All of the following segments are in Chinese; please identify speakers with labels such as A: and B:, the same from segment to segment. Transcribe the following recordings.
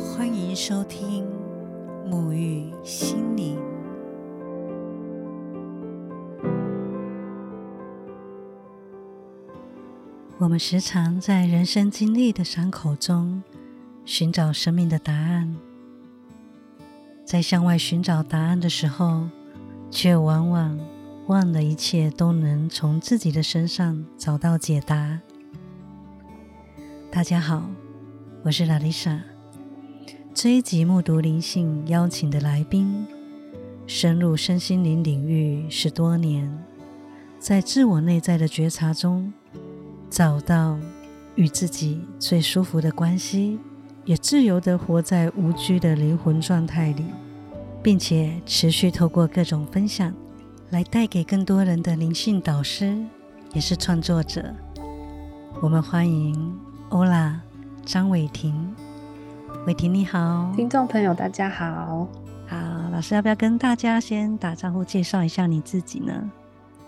A: 欢迎收听沐浴心灵。我们时常在人生经历的伤口中寻找生命的答案，在向外寻找答案的时候，却往往忘了一切都能从自己的身上找到解答。大家好，我是拉丽莎。这一集目睹灵性邀请的来宾，深入身心灵领域十多年，在自我内在的觉察中，找到与自己最舒服的关系，也自由的活在无拘的灵魂状态里，并且持续透过各种分享，来带给更多人的灵性导师，也是创作者。我们欢迎欧拉张伟婷。伟婷你好，
B: 听众朋友大家好，
A: 好，老师要不要跟大家先打招呼，介绍一下你自己呢？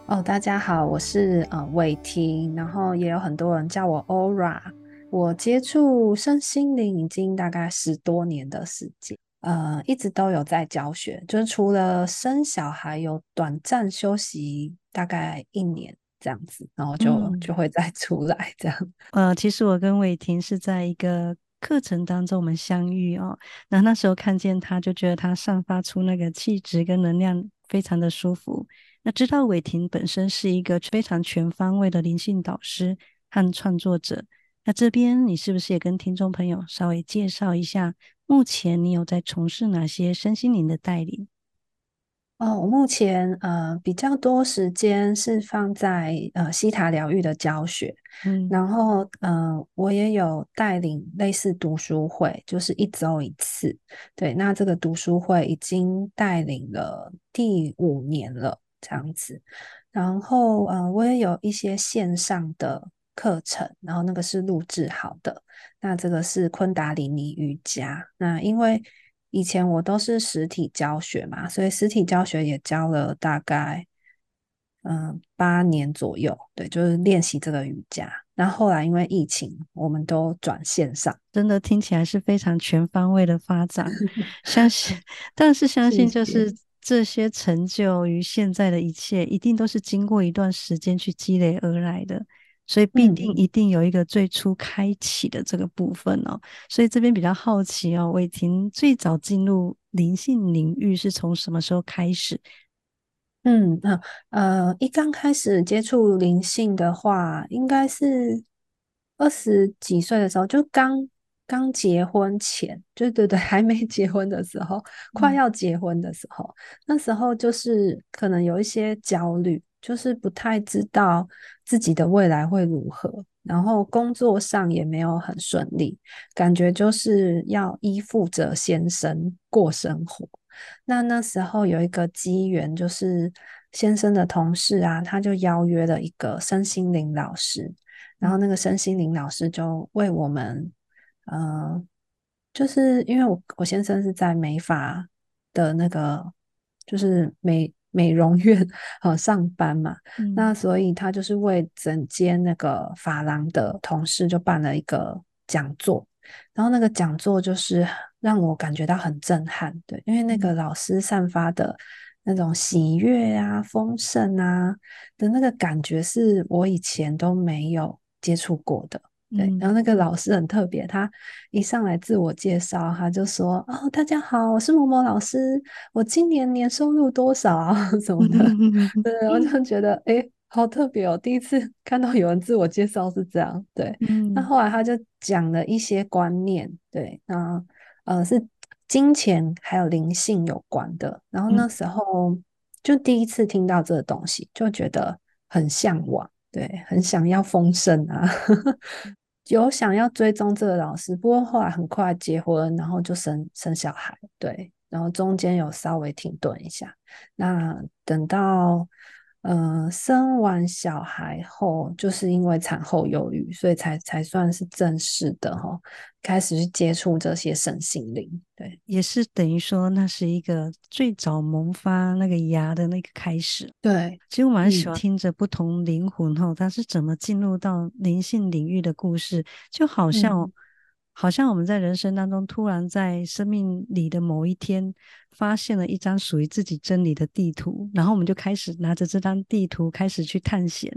B: 哦，大家好，我是呃伟婷，然后也有很多人叫我 Ora，我接触身心灵已经大概十多年的时间，呃，一直都有在教学，就是除了生小孩有短暂休息大概一年这样子，然后就就会再出来这样。
A: 呃，其实我跟伟婷是在一个。课程当中我们相遇哦，那那时候看见他，就觉得他散发出那个气质跟能量，非常的舒服。那知道伟霆本身是一个非常全方位的灵性导师和创作者，那这边你是不是也跟听众朋友稍微介绍一下，目前你有在从事哪些身心灵的带领？
B: 哦，我目前呃比较多时间是放在呃西塔疗愈的教学，嗯，然后呃我也有带领类似读书会，就是一周一次，对，那这个读书会已经带领了第五年了这样子，然后呃我也有一些线上的课程，然后那个是录制好的，那这个是昆达里尼瑜伽，那因为。以前我都是实体教学嘛，所以实体教学也教了大概嗯八年左右，对，就是练习这个瑜伽。那后后来因为疫情，我们都转线上，
A: 真的听起来是非常全方位的发展。相信，但是相信就是这些成就与现在的一切，一定都是经过一段时间去积累而来的。所以必定一定有一个最初开启的这个部分哦，所以这边比较好奇哦，伟霆最早进入灵性领域是从什么时候开始？
B: 嗯，那呃，一刚开始接触灵性的话，应该是二十几岁的时候，就刚刚结婚前，对对对，还没结婚的时候，快要结婚的时候，那时候就是可能有一些焦虑。就是不太知道自己的未来会如何，然后工作上也没有很顺利，感觉就是要依附着先生过生活。那那时候有一个机缘，就是先生的同事啊，他就邀约了一个身心灵老师，然后那个身心灵老师就为我们，呃，就是因为我我先生是在美法的那个，就是美。美容院呃上班嘛，那所以他就是为整间那个发廊的同事就办了一个讲座，然后那个讲座就是让我感觉到很震撼，对，因为那个老师散发的那种喜悦啊、丰盛啊的那个感觉，是我以前都没有接触过的。对，然后那个老师很特别，他一上来自我介绍，他就说：“哦，大家好，我是某某老师，我今年年收入多少啊 什么的。”对，我就觉得哎，好特别哦，第一次 看到有人自我介绍是这样。对，那后来他就讲了一些观念，对，那呃是金钱还有灵性有关的。然后那时候就第一次听到这个东西，就觉得很向往，对，很想要丰盛啊。有想要追踪这个老师，不过后来很快结婚，然后就生生小孩，对，然后中间有稍微停顿一下。那等到呃生完小孩后，就是因为产后忧郁，所以才才算是正式的哈。开始去接触这些身心灵，对，
A: 也是等于说那是一个最早萌发那个芽的那个开始。
B: 对，
A: 其实我蛮喜欢听着不同灵魂哈，它是怎么进入到灵性领域的故事，就好像好像我们在人生当中突然在生命里的某一天，发现了一张属于自己真理的地图，然后我们就开始拿着这张地图开始去探险，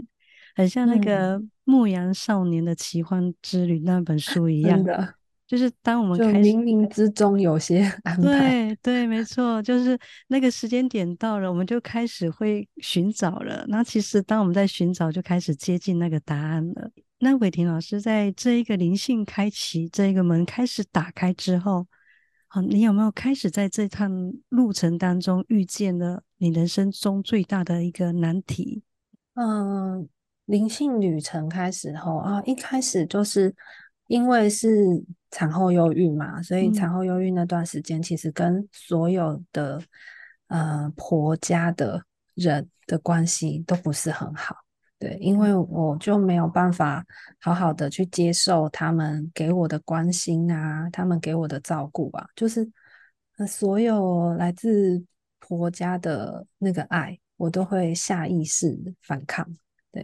A: 很像那个《牧羊少年的奇幻之旅》那本书一样。
B: 的，
A: 就是当我们
B: 就冥冥之中有些 安
A: 排。对对，没错，就是那个时间点到了，我们就开始会寻找了。那其实当我们在寻找，就开始接近那个答案了。那伟霆老师在这一个灵性开启这一个门开始打开之后，好，你有没有开始在这趟路程当中遇见了你人生中最大的一个难题？
B: 嗯，灵性旅程开始后啊，一开始就是因为是产后忧郁嘛，所以产后忧郁那段时间其实跟所有的呃婆家的人的关系都不是很好。对，因为我就没有办法好好的去接受他们给我的关心啊，他们给我的照顾啊，就是所有来自婆家的那个爱，我都会下意识反抗。对，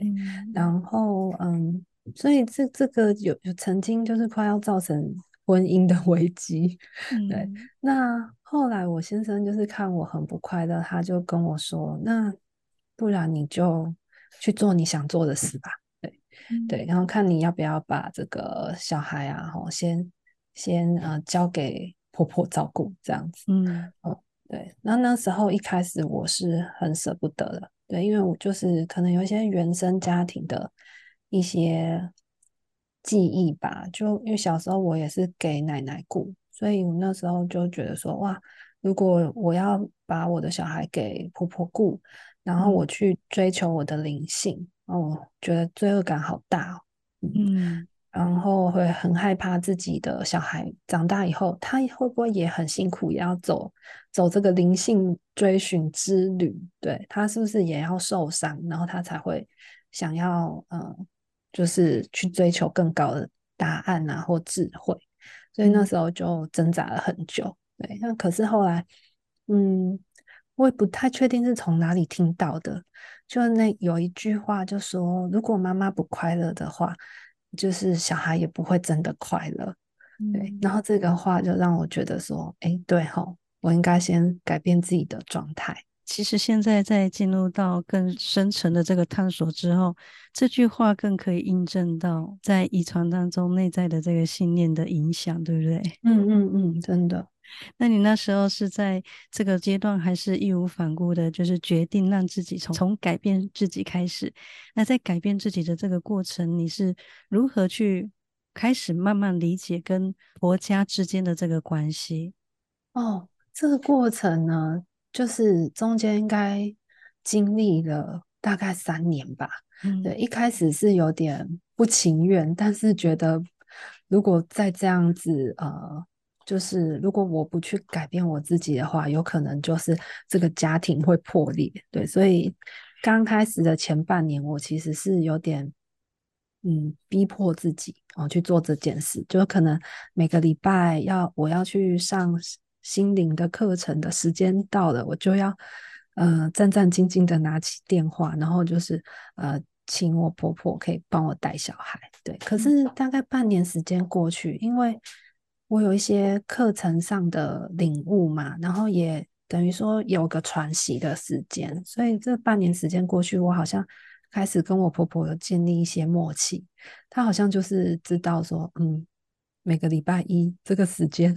B: 然后嗯，所以这这个有有曾经就是快要造成婚姻的危机。对，那后来我先生就是看我很不快乐，他就跟我说：“那不然你就。”去做你想做的事吧，对对，然后看你要不要把这个小孩啊，吼，先先呃交给婆婆照顾这样子，嗯，哦，对，那那时候一开始我是很舍不得的，对，因为我就是可能有一些原生家庭的一些记忆吧，就因为小时候我也是给奶奶顾，所以我那时候就觉得说，哇，如果我要把我的小孩给婆婆顾。然后我去追求我的灵性，哦，觉得罪恶感好大，嗯，然后会很害怕自己的小孩长大以后，他会不会也很辛苦，也要走走这个灵性追寻之旅？对他是不是也要受伤，然后他才会想要，嗯，就是去追求更高的答案啊，或智慧？所以那时候就挣扎了很久，对，那可是后来，嗯。我也不太确定是从哪里听到的，就那有一句话就说，如果妈妈不快乐的话，就是小孩也不会真的快乐。对，然后这个话就让我觉得说，哎，对吼，我应该先改变自己的状态。
A: 其实现在在进入到更深层的这个探索之后，这句话更可以印证到在遗传当中内在的这个信念的影响，对不对？
B: 嗯嗯嗯，真的。
A: 那你那时候是在这个阶段，还是义无反顾的，就是决定让自己从从改变自己开始？那在改变自己的这个过程，你是如何去开始慢慢理解跟婆家之间的这个关系？
B: 哦，这个过程呢，就是中间应该经历了大概三年吧。嗯，对，一开始是有点不情愿，但是觉得如果再这样子，呃。就是如果我不去改变我自己的话，有可能就是这个家庭会破裂。对，所以刚开始的前半年，我其实是有点嗯逼迫自己哦去做这件事，就可能每个礼拜要我要去上心灵的课程的时间到了，我就要呃战战兢兢的拿起电话，然后就是呃请我婆婆可以帮我带小孩。对，可是大概半年时间过去，因为我有一些课程上的领悟嘛，然后也等于说有个喘息的时间，所以这半年时间过去，我好像开始跟我婆婆有建立一些默契。她好像就是知道说，嗯，每个礼拜一这个时间，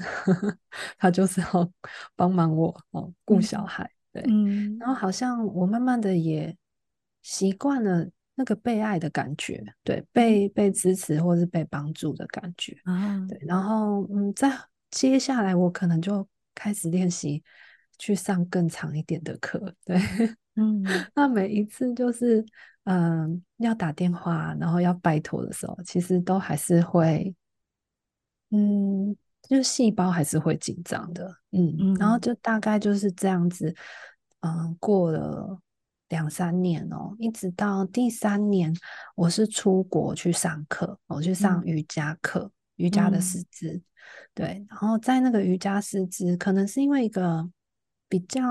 B: 她就是要 帮忙我哦顾小孩，对，嗯，然后好像我慢慢的也习惯了。那个被爱的感觉，对，被被支持或是被帮助的感觉啊，对，然后嗯，在接下来我可能就开始练习去上更长一点的课，对，嗯，那每一次就是嗯要打电话，然后要拜托的时候，其实都还是会，嗯，就是细胞还是会紧张的，嗯，然后就大概就是这样子，嗯，过了。两三年哦，一直到第三年，我是出国去上课，我去上瑜伽课，瑜伽的师资。对，然后在那个瑜伽师资，可能是因为一个比较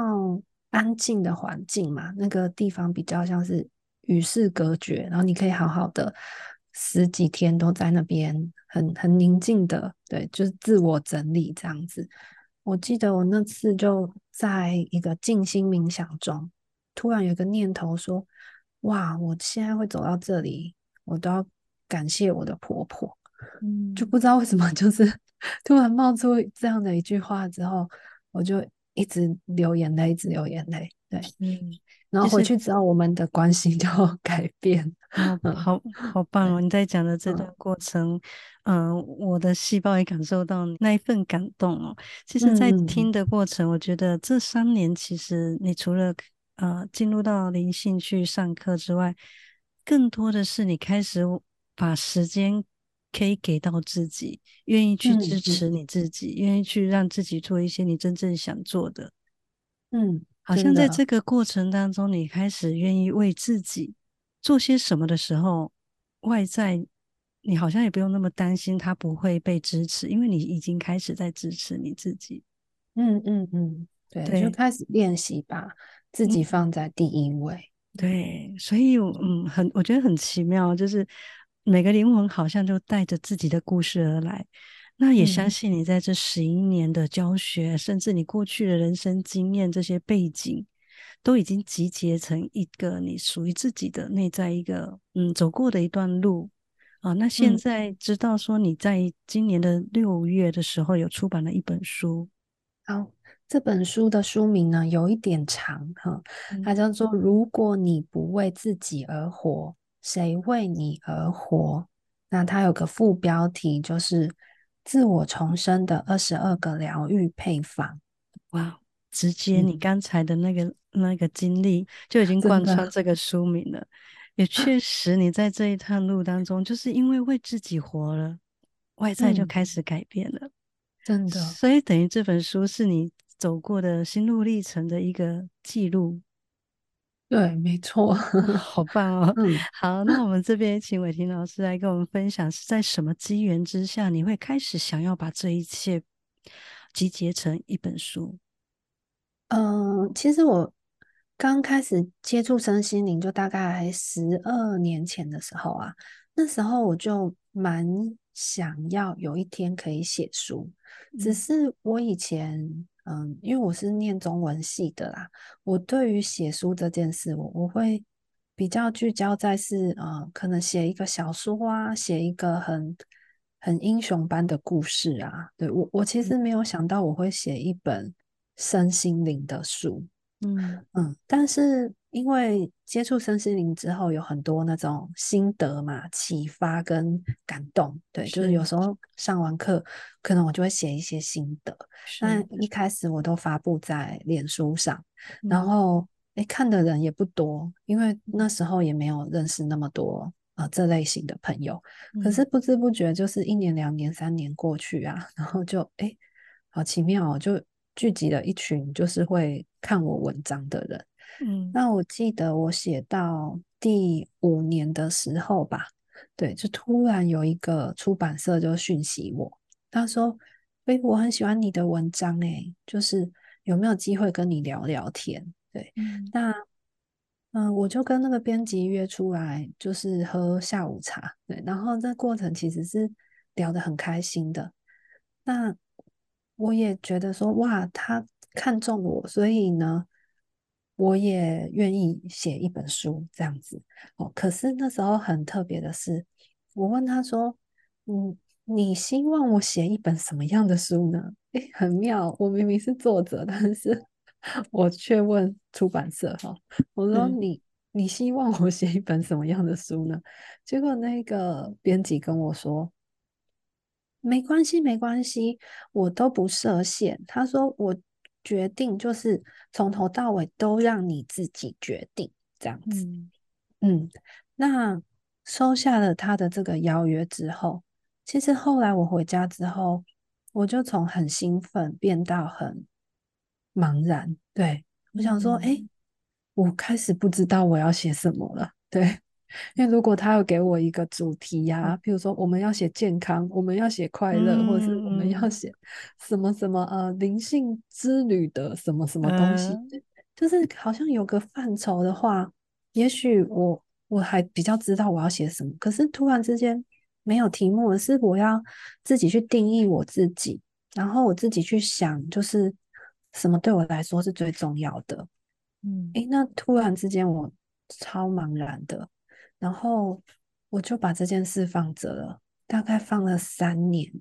B: 安静的环境嘛，那个地方比较像是与世隔绝，然后你可以好好的十几天都在那边很很宁静的，对，就是自我整理这样子。我记得我那次就在一个静心冥想中，突然有一个念头说：“哇，我现在会走到这里，我都要感谢我的婆婆。”嗯，就不知道为什么，就是 突然冒出这样的一句话之后，我就一直流眼泪，一直流眼泪。对，嗯。然后回去之后，我们的关系就 改变。
A: 好好棒哦！你在讲的这段过程，嗯，我的细胞也感受到那一份感动哦。其实，在听的过程，我觉得这三年，其实你除了呃进入到灵性去上课之外，更多的是你开始把时间可以给到自己，愿意去支持你自己，愿意去让自己做一些你真正想做的。
B: 嗯。
A: 好像在这个过程当中，你开始愿意为自己做些什么的时候，外在你好像也不用那么担心他不会被支持，因为你已经开始在支持你自己。
B: 嗯嗯嗯，对，就开始练习把自己放在第一位。
A: 对，所以嗯，很我觉得很奇妙，就是每个灵魂好像就带着自己的故事而来。那也相信你在这十一年的教学，甚至你过去的人生经验这些背景，都已经集结成一个你属于自己的内在一个嗯走过的一段路啊。那现在知道说你在今年的六月的时候有出版了一本书，
B: 好，这本书的书名呢有一点长哈，它叫做《如果你不为自己而活，谁为你而活》。那它有个副标题就是。自我重生的二十二个疗愈配方，
A: 哇！直接你刚才的那个那个经历就已经贯穿这个书名了。也确实，你在这一趟路当中，就是因为为自己活了，外在就开始改变了。
B: 真的，
A: 所以等于这本书是你走过的心路历程的一个记录。
B: 对，没错，
A: 好棒哦！嗯，好，那我们这边请伟霆老师来跟我们分享，是在什么机缘之下，你会开始想要把这一切集结成一本书？
B: 嗯，其实我刚开始接触身心灵，就大概十二年前的时候啊，那时候我就蛮想要有一天可以写书，只是我以前。嗯，因为我是念中文系的啦，我对于写书这件事，我我会比较聚焦在是呃，可能写一个小说啊，写一个很很英雄般的故事啊。对我，我其实没有想到我会写一本身心灵的书。嗯嗯，但是因为接触身心灵之后，有很多那种心得嘛，启发跟感动，对，就是有时候上完课，可能我就会写一些心得。但一开始我都发布在脸书上，然后哎看的人也不多，因为那时候也没有认识那么多呃这类型的朋友。可是不知不觉就是一年、两年、三年过去啊，然后就哎好奇妙，就。聚集了一群就是会看我文章的人，嗯，那我记得我写到第五年的时候吧，对，就突然有一个出版社就讯息我，他说：“哎，我很喜欢你的文章，哎，就是有没有机会跟你聊聊天？”对，那嗯，我就跟那个编辑约出来，就是喝下午茶，对，然后这过程其实是聊得很开心的，那。我也觉得说哇，他看中我，所以呢，我也愿意写一本书这样子哦。可是那时候很特别的是，我问他说：“嗯，你希望我写一本什么样的书呢？”诶，很妙，我明明是作者，但是我却问出版社哈，我说：“你你希望我写一本什么样的书呢？”结果那个编辑跟我说。没关系，没关系，我都不设限。他说我决定就是从头到尾都让你自己决定这样子。嗯，那收下了他的这个邀约之后，其实后来我回家之后，我就从很兴奋变到很茫然。对我想说，哎，我开始不知道我要写什么了。对。因为如果他要给我一个主题呀，比如说我们要写健康，我们要写快乐，或者是我们要写什么什么呃灵性之旅的什么什么东西，就是好像有个范畴的话，也许我我还比较知道我要写什么。可是突然之间，没有题目，而是我要自己去定义我自己，然后我自己去想，就是什么对我来说是最重要的。
A: 嗯，
B: 诶，那突然之间我超茫然的，然后我就把这件事放着了，大概放了三年，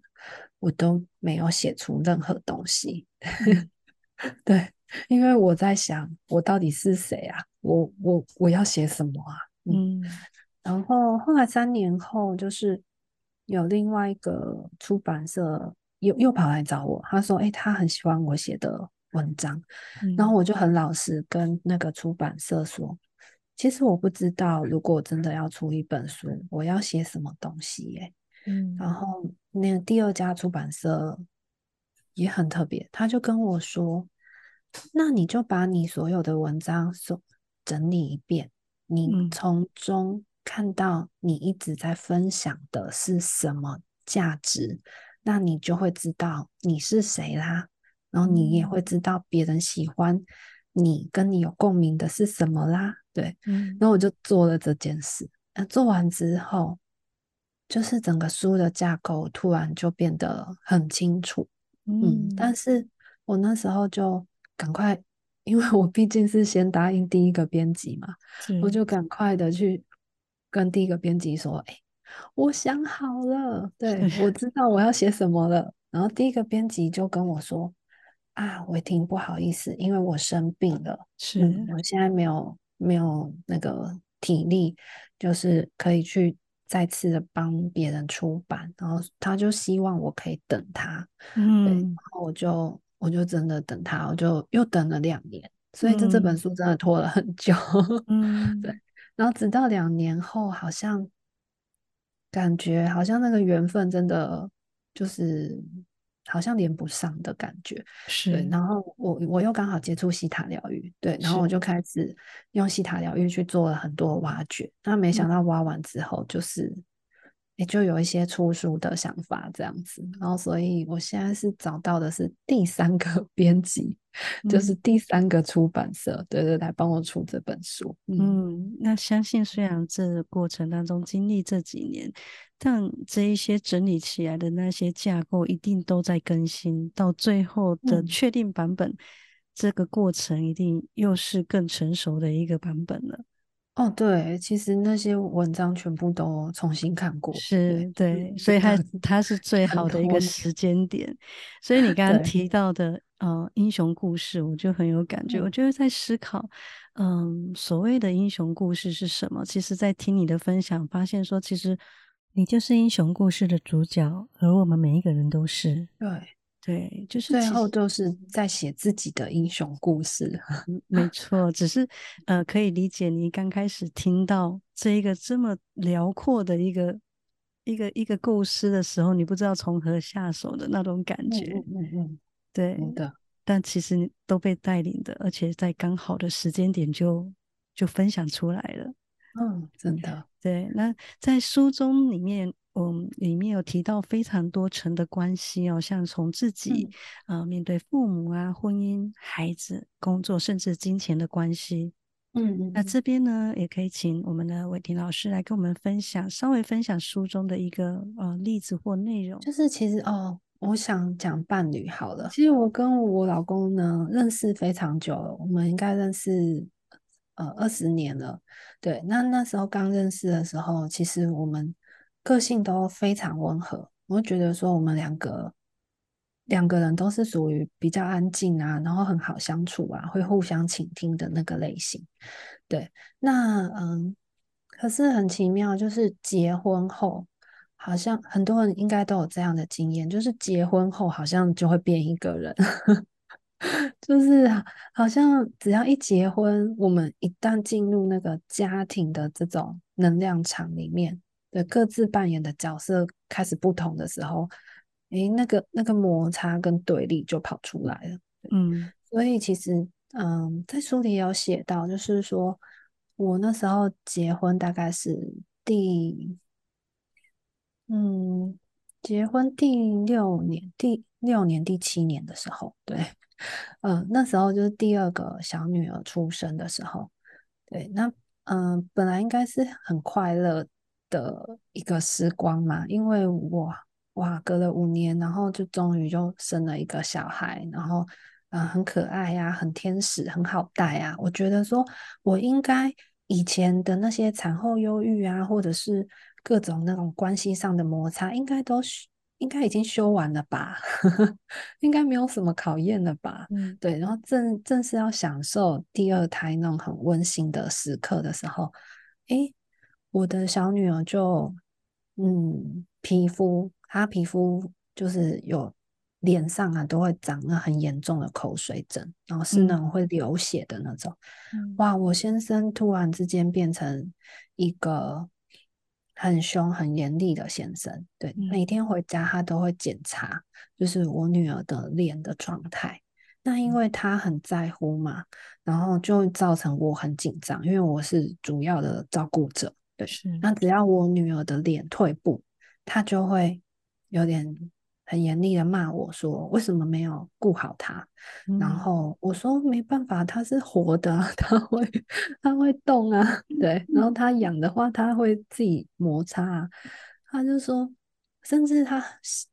B: 我都没有写出任何东西。对，因为我在想，我到底是谁啊？我我我要写什么啊？嗯，然后后来三年后，就是有另外一个出版社又又跑来找我，他说：“哎，他很喜欢我写的文章。”然后我就很老实跟那个出版社说：“其实我不知道，如果真的要出一本书，我要写什么东西耶。”嗯，然后那个第二家出版社也很特别，他就跟我说。那你就把你所有的文章整整理一遍，你从中看到你一直在分享的是什么价值，那你就会知道你是谁啦。然后你也会知道别人喜欢你、跟你有共鸣的是什么啦。对，然后我就做了这件事。那做完之后，就是整个书的架构突然就变得很清楚。嗯，但是我那时候就。赶快，因为我毕竟是先答应第一个编辑嘛，我就赶快的去跟第一个编辑说：“哎，我想好了，对我 知道我要写什么了。”然后第一个编辑就跟我说：“啊，伟霆，不好意思，因为我生病了，
A: 是
B: 我现在没有没有那个体力，就是可以去再次的帮别人出版。然后他就希望我可以等他，嗯，然后我就。”我就真的等他，我就又等了两年，所以这这本书真的拖了很久。嗯，对。然后直到两年后，好像感觉好像那个缘分真的就是好像连不上的感觉。
A: 是。
B: 然后我我又刚好接触西塔疗愈，对，然后我就开始用西塔疗愈去做了很多挖掘。那没想到挖完之后，就是。也就有一些出书的想法这样子，然后所以我现在是找到的是第三个 编辑，就是第三个出版社，对对，来帮我出这本书。
A: 嗯，那相信虽然这过程当中经历这几年，但这一些整理起来的那些架构一定都在更新，到最后的确定版本，这个过程一定又是更成熟的一个版本了。
B: 哦，对，其实那些文章全部都重新看过，
A: 是对，所以它它是最好的一个时间点。所以你 刚刚提到的呃英雄故事，我就很有感觉。我就是在思考，嗯，所谓的英雄故事是什么？其实，在听你的分享，发现说，其实你就是英雄故事的主角，而我们每一个人都是。
B: 对。
A: 对，就是
B: 最后都是在写自己的英雄故事。
A: 没错，只是 呃，可以理解你刚开始听到这一个这么辽阔的一个一个一个构思的时候，你不知道从何下手的那种感觉。
B: 嗯嗯嗯，
A: 对
B: 的。
A: 但其实都被带领的，而且在刚好的时间点就就分享出来了。
B: 嗯，真的。
A: 对，那在书中里面。嗯，里面有提到非常多层的关系哦，像从自己啊面对父母啊、婚姻、孩子、工作，甚至金钱的关系。
B: 嗯嗯。
A: 那这边呢，也可以请我们的伟霆老师来跟我们分享，稍微分享书中的一个呃例子或内容。
B: 就是其实哦，我想讲伴侣好了。其实我跟我老公呢认识非常久了，我们应该认识呃二十年了。对，那那时候刚认识的时候，其实我们。个性都非常温和，我觉得说我们两个两个人都是属于比较安静啊，然后很好相处啊，会互相倾听的那个类型。对，那嗯，可是很奇妙，就是结婚后，好像很多人应该都有这样的经验，就是结婚后好像就会变一个人，就是好像只要一结婚，我们一旦进入那个家庭的这种能量场里面。的各自扮演的角色开始不同的时候，诶，那个那个摩擦跟对立就跑出来了。
A: 嗯，
B: 所以其实，嗯，在书里有写到，就是说我那时候结婚大概是第，嗯，结婚第六年、第六年、第七年的时候，对，嗯，那时候就是第二个小女儿出生的时候，对，那嗯，本来应该是很快乐。的一个时光嘛，因为我哇隔了五年，然后就终于就生了一个小孩，然后嗯很可爱呀，很天使，很好带啊。我觉得说我应该以前的那些产后忧郁啊，或者是各种那种关系上的摩擦，应该都是应该已经修完了吧？应该没有什么考验了吧？嗯，对。然后正正是要享受第二胎那种很温馨的时刻的时候，诶，我的小女儿就嗯，皮肤她皮肤就是有脸上啊都会长了很严重的口水疹，然后是那种会流血的那种。哇，我先生突然之间变成一个。很凶、很严厉的先生，对，每天回家他都会检查，就是我女儿的脸的状态。那因为他很在乎嘛，然后就造成我很紧张，因为我是主要的照顾者，对。那只要我女儿的脸退步，他就会有点。很严厉的骂我说：“为什么没有顾好他？”然后我说：“没办法，他是活的，他会他会动啊，对。然后他痒的话，他会自己摩擦。”啊他就说，甚至他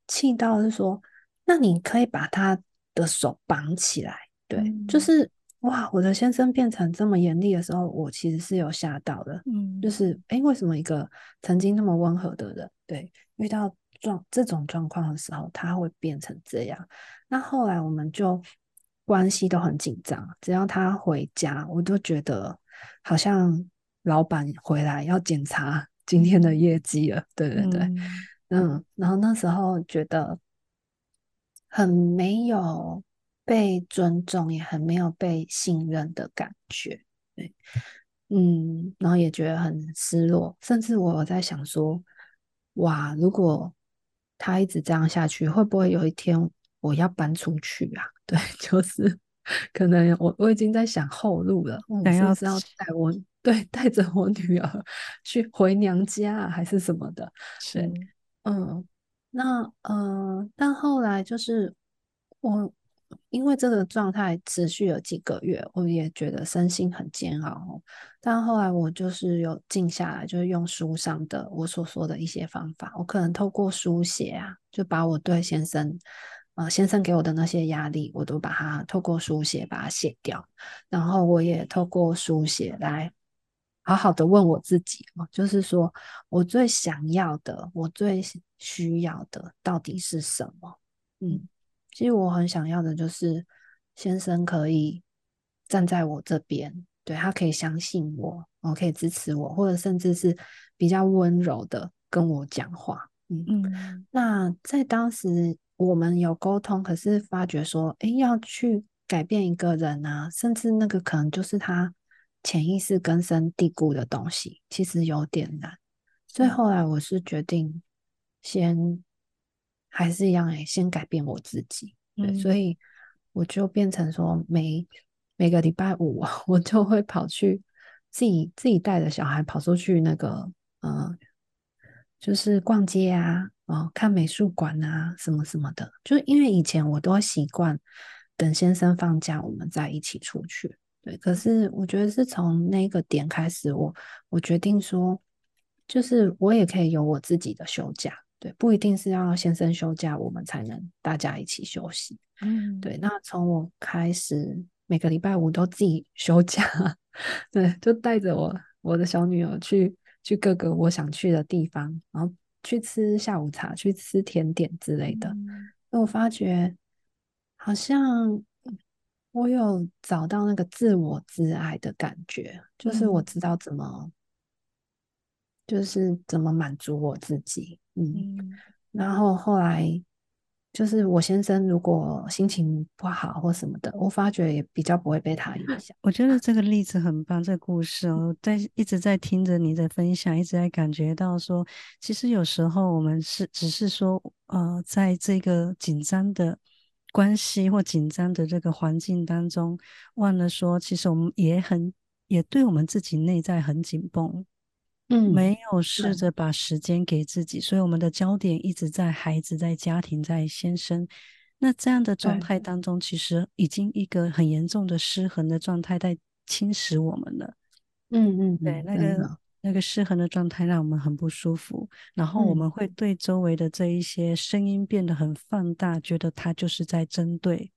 B: 气到是说：“那你可以把他的手绑起来。”对，就是哇，我的先生变成这么严厉的时候，我其实是有吓到的。嗯，就是哎，为什么一个曾经那么温和的人，对遇到。状这种状况的时候，他会变成这样。那后来我们就关系都很紧张，只要他回家，我都觉得好像老板回来要检查今天的业绩了。对对对，嗯，然后那时候觉得很没有被尊重，也很没有被信任的感觉。对，嗯，然后也觉得很失落，甚至我在想说，哇，如果他一直这样下去，会不会有一天我要搬出去啊？对，就是可能我我已经在想后路了，想要是要带我对带着我女儿去回娘家啊还是什么的？
A: 是，
B: 嗯，那呃，但后来就是我。因为这个状态持续了几个月，我也觉得身心很煎熬。但后来我就是有静下来，就是用书上的我所说的一些方法，我可能透过书写啊，就把我对先生，呃，先生给我的那些压力，我都把它透过书写把它写掉。然后我也透过书写来好好的问我自己哦，就是说我最想要的，我最需要的到底是什么？嗯。其实我很想要的就是先生可以站在我这边，对他可以相信我，我可以支持我，或者甚至是比较温柔的跟我讲话。嗯嗯。那在当时我们有沟通，可是发觉说，哎，要去改变一个人啊，甚至那个可能就是他潜意识根深蒂固的东西，其实有点难。所以后来我是决定先。还是一样诶，先改变我自己。对，所以我就变成说，每每个礼拜五，我就会跑去自己自己带着小孩跑出去那个，呃，就是逛街啊，哦，看美术馆啊，什么什么的。就因为以前我都习惯等先生放假，我们再一起出去。对，可是我觉得是从那个点开始，我我决定说，就是我也可以有我自己的休假。对，不一定是要先生休假，我们才能大家一起休息。嗯，对。那从我开始，每个礼拜五都自己休假，对，就带着我我的小女儿去去各个我想去的地方，然后去吃下午茶，去吃甜点之类的。那我发觉，好像我有找到那个自我自爱的感觉，就是我知道怎么，就是怎么满足我自己。嗯，然后后来就是我先生如果心情不好或什么的，我发觉也比较不会被他影响。
A: 我觉得这个例子很棒，这个故事哦，在一直在听着你的分享，一直在感觉到说，其实有时候我们是只是说，呃，在这个紧张的关系或紧张的这个环境当中，忘了说，其实我们也很也对我们自己内在很紧绷。嗯，没有试着把时间给自己，所以我们的焦点一直在孩子、在家庭、在先生。那这样的状态当中，其实已经一个很严重的失衡的状态在侵蚀我们了。
B: 嗯嗯，
A: 对，那个那个失衡的状态让我们很不舒服，然后我们
B: 嗯
A: 会对周围的这一些声音变得很放大，觉得他就是在针对。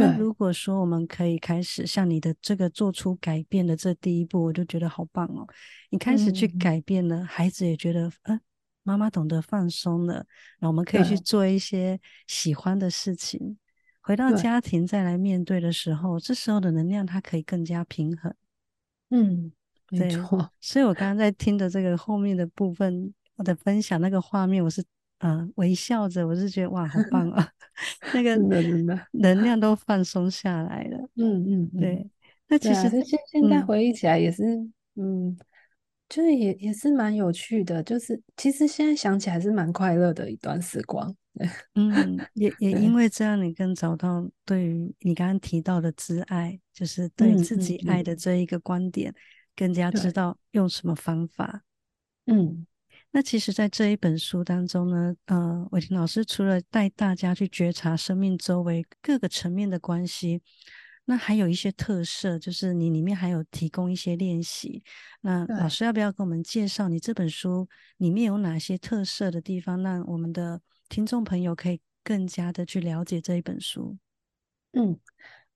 A: 那如果说我们可以开始像你的这个做出改变的这第一步，我就觉得好棒哦！你开始去
B: 嗯
A: 改变了，孩子也觉得，呃，妈妈懂得放松了，那我们可以去做一些喜欢的事情。回到，家庭再来面对的时候，这时候的能量它可以更加平衡。
B: 嗯，没，错，
A: 所以我刚刚在听的这个后面的部分，我的分享那个画面，我是嗯、呃微笑着，我是觉得哇，好棒啊 那个能量。都放松下来了。
B: 嗯嗯嗯，
A: 对，那其实
B: 现现在
A: 嗯。
B: 回忆起来也是，嗯，就是也也是蛮有趣的，就是其实现在想起来是蛮快乐的一段时光。
A: 嗯，也也因，为这样，你更找到对于你刚刚提到的自爱，就是对
B: 嗯
A: 自己爱的。这一个观点，更加知，道用什么方法。
B: 嗯
A: 那其实，在这一本书当中呢，呃，伟霆老师除了带大家去觉察生命周围各个层面的关系，那还有一些特色，就是你里面还有提供一些练习。那老
B: 对，
A: 师要不要跟我们介绍你这本书里面有哪些特色的地方，让我们的听众朋友可以更加的去了解这一本书？
B: 嗯。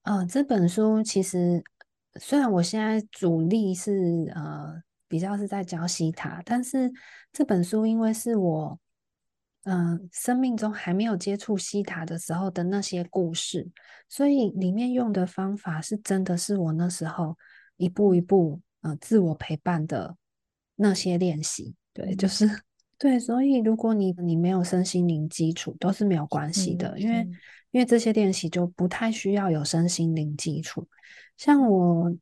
B: 呃，这本书其实虽然我现在主力是呃比较是在教西塔，但是这本书因为是我嗯、呃生命中还没有接触西塔的时候的那些故事，所以里面用的方法是真的是我那时候一步一步呃自我陪伴的那些练习。对，就
A: 嗯，
B: 是对，所以如果你你没有身心灵基础都是没有关系
A: 是
B: 的，因为
A: 是，
B: 因为这些练习就不太需要有身心灵基础。像我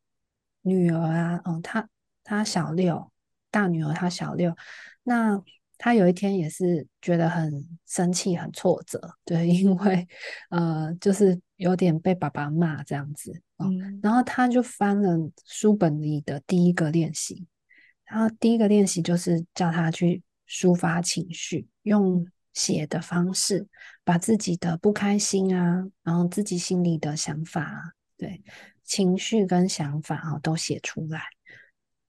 B: 女儿啊，嗯，她她小六，大女儿她小六，那她有一天也是觉得很生气、很挫折，对，因为呃，就是有点被爸爸骂这样子哦，
A: 嗯。
B: 然后他就翻了书本里的第一个练习，然后第一个练习就是叫他去抒发情绪，用
A: 嗯
B: 写的方式把自己的不开心啊，然后自己心里的想法啊，对，情绪跟想法啊都写出来。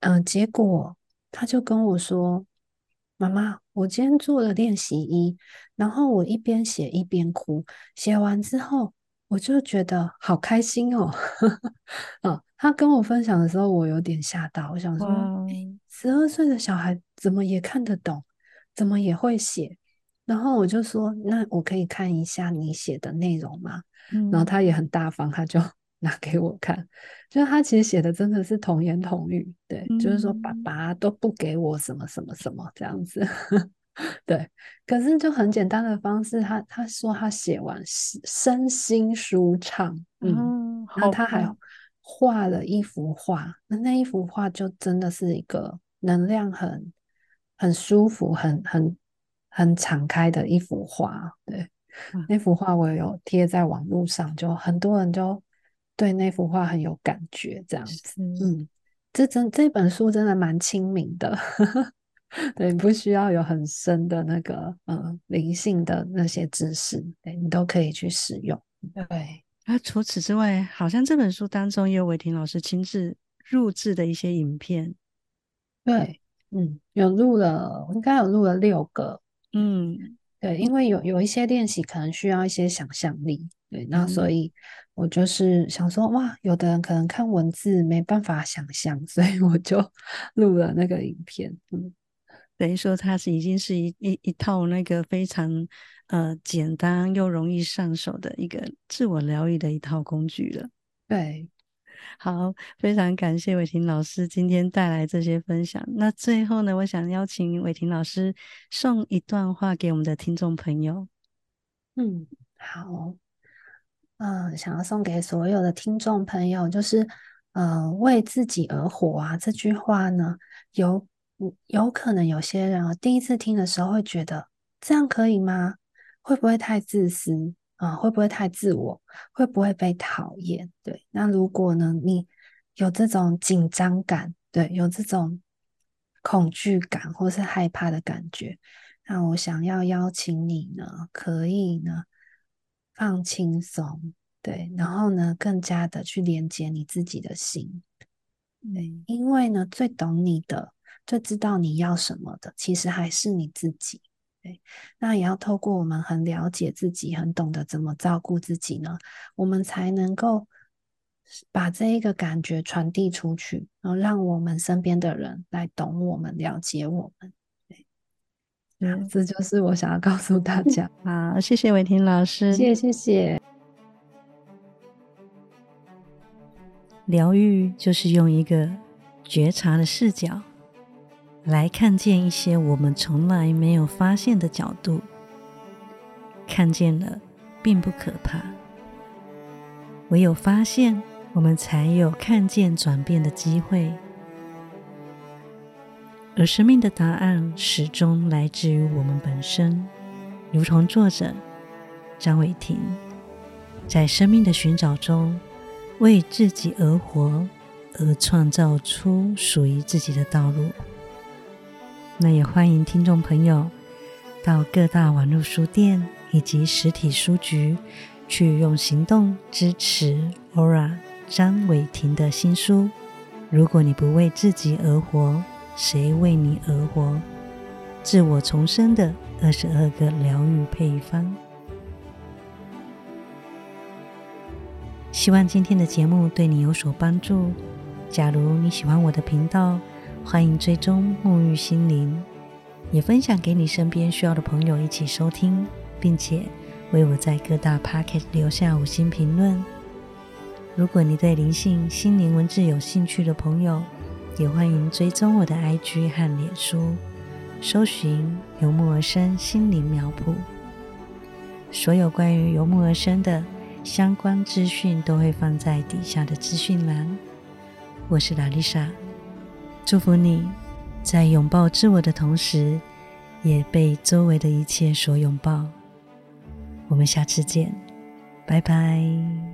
B: 嗯、结果他就跟我说：“妈妈，我今天做了练习一，然后我一边写一边哭，写完之后我就觉得好开心哦。”嗯，他跟我分享的时候，我有点吓到，我想说，
A: 哦，
B: 十二岁的小孩怎么也看得懂，怎么也会写？然后我就说，那我可以看一下你写的内容吗？然后
A: 嗯
B: 他也很大方，他就拿给我看，就是他其实写的真的是童言童语，对，就是说爸
A: 嗯。
B: 爸都不给我什么什么什么这样子，对，可是就很简单的方式，他他说他写完身心舒畅，嗯，
A: 哦，
B: 然后他还，画了一幅画，那那一幅画就真的是一个能量很很舒服、很很很敞开的一幅画。对，
A: 哇，
B: 那幅画我有贴在网络上，就很多人就对那幅画很有感觉，这样子。嗯，这真这本书真的蛮亲民的，对，不需要有很深的那个呃灵性的那些知识，对你都可以去使用。对。
A: 那除此之外，好像这本书当中也有伟霆老师亲自录制的一些影片。
B: 对，嗯，有录了，应该有录了六个。
A: 嗯
B: 对，因为有有一些练习可能需要一些想象力，对，那所
A: 嗯
B: 以我就是想说，哇，有的人可能看文字没办法想象，所以我就 录了那个影片。嗯，
A: 等于说它是已经是一一一套那个非常呃简单又容易上手的一个自我疗愈的一套工具了。
B: 对，
A: 好，非常感谢伟霆老师今天带来这些分享。那最后呢，我想邀请伟霆老师送一段话给我们的听众朋友。
B: 嗯，好，嗯，想要送给所有的听众朋友，就是，呃，为自己而活啊，这句话呢，有，有可能有些人啊，第一次听的时候会觉得这样可以吗？会不会太自私啊？会不会太自我？会不会被讨厌？对，那如果呢，你有这种紧张感，对，有这种恐惧感或是害怕的感觉，那我想要邀请你呢，可以呢。放轻松，对，然后呢，更加的去连接你自己的心，对，
A: 嗯
B: 因为呢，最懂你的最知道你要什么的，其实还是你自己。对，那也要透过我们很了解自己，很懂得怎么照顾自己呢，我们才能够把这一个感觉传递出去，然后让我们身边的人来懂我们、了解我们。对，这就是我想要告诉大家。
A: 好，谢谢伟霆老师，
B: 谢谢谢谢。
A: 疗愈就是用一个觉察的视角来看见一些我们从来没有发现的角度，看见了并不可怕，唯有发现，我们才有看见转变的机会。而生命的答案始终来自于我们本身，如同作者张伟婷在《生命的寻找》中。为自己而活，而创造出属于自己的道路。那也欢迎听众朋友到各大网络书店以及实体书局，去用行动支持 Ora 张伟婷的新书。如果你不为自己而活，谁为你而活？自我重生的二十二个疗愈配方。希望今天的节目对你有所帮助。假如你喜欢我的频道，欢迎追踪沐浴心灵，也分享给你身边需要的朋友一起收听，并且为我在各大 p o c k e t 留下五星评论。如果你对灵性、心灵文字有兴趣的朋友，也欢迎追踪我的 IG 和脸书，搜寻游牧而生心灵苗圃。所有关于游牧而生的。相关资讯都会放在底下的资讯栏。我是拉丽莎，祝福你在拥抱自我的同时，也被周围的一切所拥抱。我们下次见，拜拜。